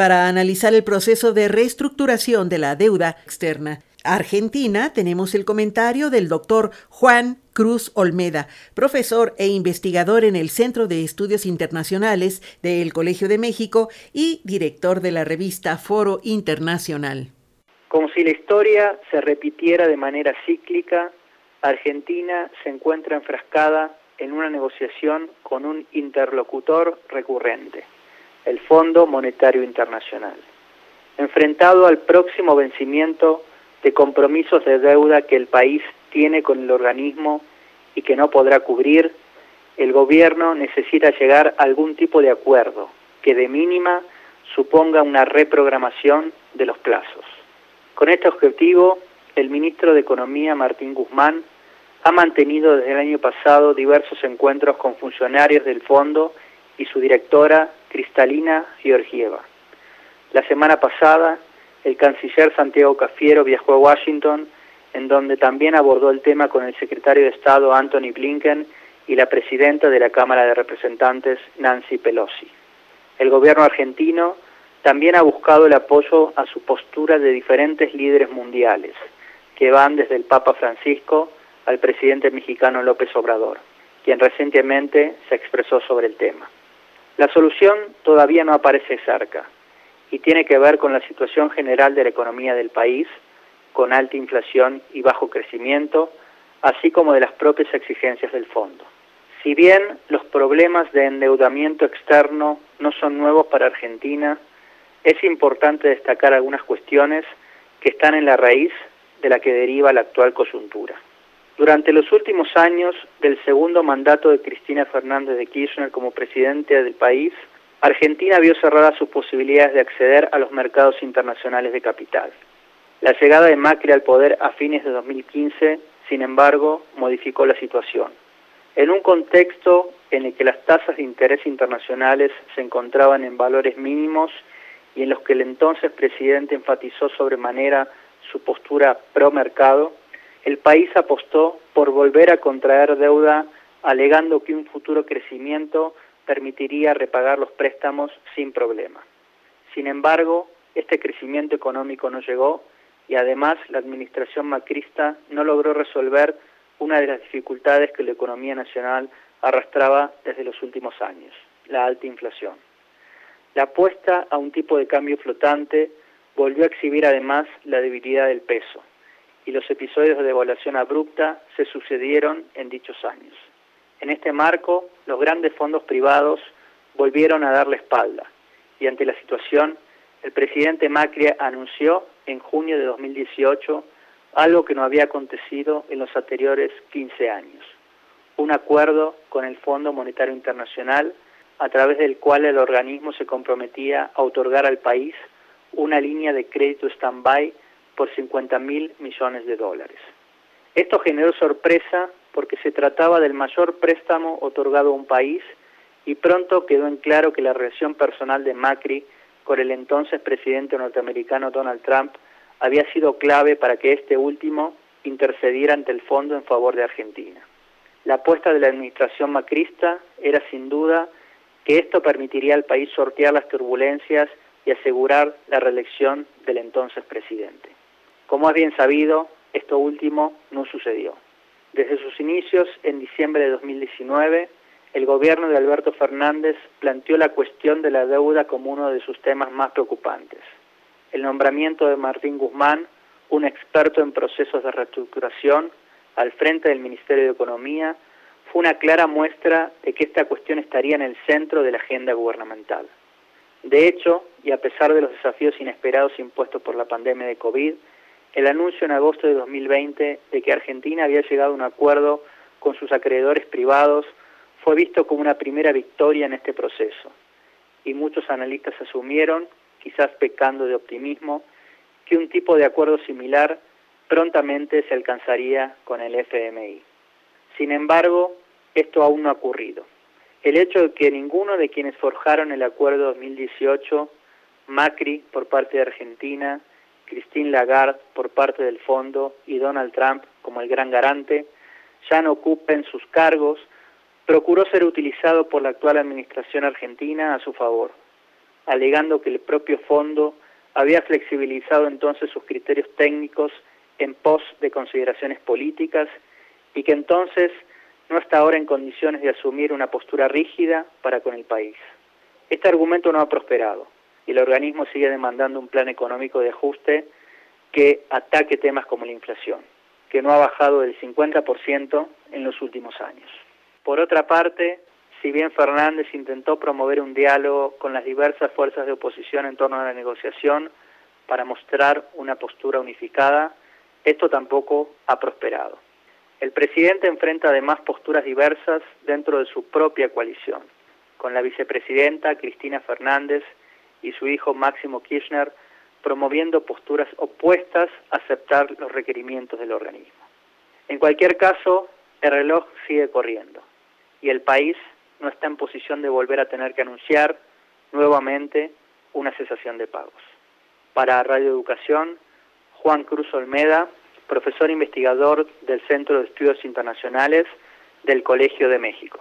para analizar el proceso de reestructuración de la deuda externa. Argentina tenemos el comentario del doctor Juan Cruz Olmeda, profesor e investigador en el Centro de Estudios Internacionales del Colegio de México y director de la revista Foro Internacional. Como si la historia se repitiera de manera cíclica, Argentina se encuentra enfrascada en una negociación con un interlocutor recurrente, el Fondo Monetario Internacional, enfrentado al próximo vencimiento de compromisos de deuda que el país tiene con el organismo y que no podrá cubrir, el gobierno necesita llegar a algún tipo de acuerdo que de mínima suponga una reprogramación de los plazos. Con este objetivo, el ministro de Economía, Martín Guzmán, ha mantenido desde el año pasado diversos encuentros con funcionarios del fondo y su directora, Cristalina Georgieva. La semana pasada, el canciller Santiago Cafiero viajó a Washington, en donde también abordó el tema con el secretario de Estado Anthony Blinken y la presidenta de la Cámara de Representantes Nancy Pelosi. El gobierno argentino también ha buscado el apoyo a su postura de diferentes líderes mundiales, que van desde el Papa Francisco al presidente mexicano López Obrador, quien recientemente se expresó sobre el tema. La solución todavía no aparece cerca, y tiene que ver con la situación general de la economía del país, con alta inflación y bajo crecimiento, así como de las propias exigencias del fondo. Si bien los problemas de endeudamiento externo no son nuevos para Argentina, es importante destacar algunas cuestiones que están en la raíz de la que deriva la actual coyuntura. Durante los últimos años del segundo mandato de Cristina Fernández de Kirchner como presidente del país, Argentina vio cerradas sus posibilidades de acceder a los mercados internacionales de capital. La llegada de Macri al poder a fines de 2015, sin embargo, modificó la situación. En un contexto en el que las tasas de interés internacionales se encontraban en valores mínimos y en los que el entonces presidente enfatizó sobremanera su postura pro mercado, el país apostó por volver a contraer deuda alegando que un futuro crecimiento permitiría repagar los préstamos sin problema. Sin embargo, este crecimiento económico no llegó y además la administración macrista no logró resolver una de las dificultades que la economía nacional arrastraba desde los últimos años, la alta inflación. La apuesta a un tipo de cambio flotante volvió a exhibir además la debilidad del peso y los episodios de devaluación abrupta se sucedieron en dichos años. En este marco, los grandes fondos privados volvieron a darle espalda y ante la situación, el presidente Macri anunció en junio de 2018 algo que no había acontecido en los anteriores 15 años, un acuerdo con el Fondo Monetario Internacional a través del cual el organismo se comprometía a otorgar al país una línea de crédito stand-by por 50 mil millones de dólares. Esto generó sorpresa porque se trataba del mayor préstamo otorgado a un país y pronto quedó en claro que la relación personal de Macri con el entonces presidente norteamericano Donald Trump había sido clave para que este último intercediera ante el fondo en favor de Argentina. La apuesta de la administración macrista era sin duda que esto permitiría al país sortear las turbulencias y asegurar la reelección del entonces presidente. Como es bien sabido, esto último no sucedió. Desde sus inicios, en diciembre de 2019, el gobierno de Alberto Fernández planteó la cuestión de la deuda como uno de sus temas más preocupantes. El nombramiento de Martín Guzmán, un experto en procesos de reestructuración, al frente del Ministerio de Economía, fue una clara muestra de que esta cuestión estaría en el centro de la agenda gubernamental. De hecho, y a pesar de los desafíos inesperados impuestos por la pandemia de COVID, el anuncio en agosto de 2020 de que Argentina había llegado a un acuerdo con sus acreedores privados fue visto como una primera victoria en este proceso, y muchos analistas asumieron, quizás pecando de optimismo, que un tipo de acuerdo similar prontamente se alcanzaría con el FMI. Sin embargo, esto aún no ha ocurrido. El hecho de que ninguno de quienes forjaron el acuerdo 2018, Macri por parte de Argentina, Christine Lagarde por parte del fondo y Donald Trump como el gran garante, ya no ocupen sus cargos, procuró ser utilizado por la actual administración argentina a su favor. alegando que el propio fondo había flexibilizado entonces sus criterios técnicos en pos de consideraciones políticas y que entonces no está ahora en condiciones de asumir una postura rígida para con el país. Este argumento no ha prosperado el organismo sigue demandando un plan económico de ajuste que ataque temas como la inflación, que no ha bajado del 50% en los últimos años. Por otra parte, si bien Fernández intentó promover un diálogo con las diversas fuerzas de oposición en torno a la negociación para mostrar una postura unificada, esto tampoco ha prosperado. El presidente enfrenta además posturas diversas dentro de su propia coalición, con la vicepresidenta Cristina Fernández y su hijo Máximo Kirchner promoviendo posturas opuestas a aceptar los requerimientos del organismo. En cualquier caso, el reloj sigue corriendo y el país no está en posición de volver a tener que anunciar nuevamente una cesación de pagos. Para Radio Educación, Juan Cruz Olmeda, profesor investigador del Centro de Estudios Internacionales del Colegio de México.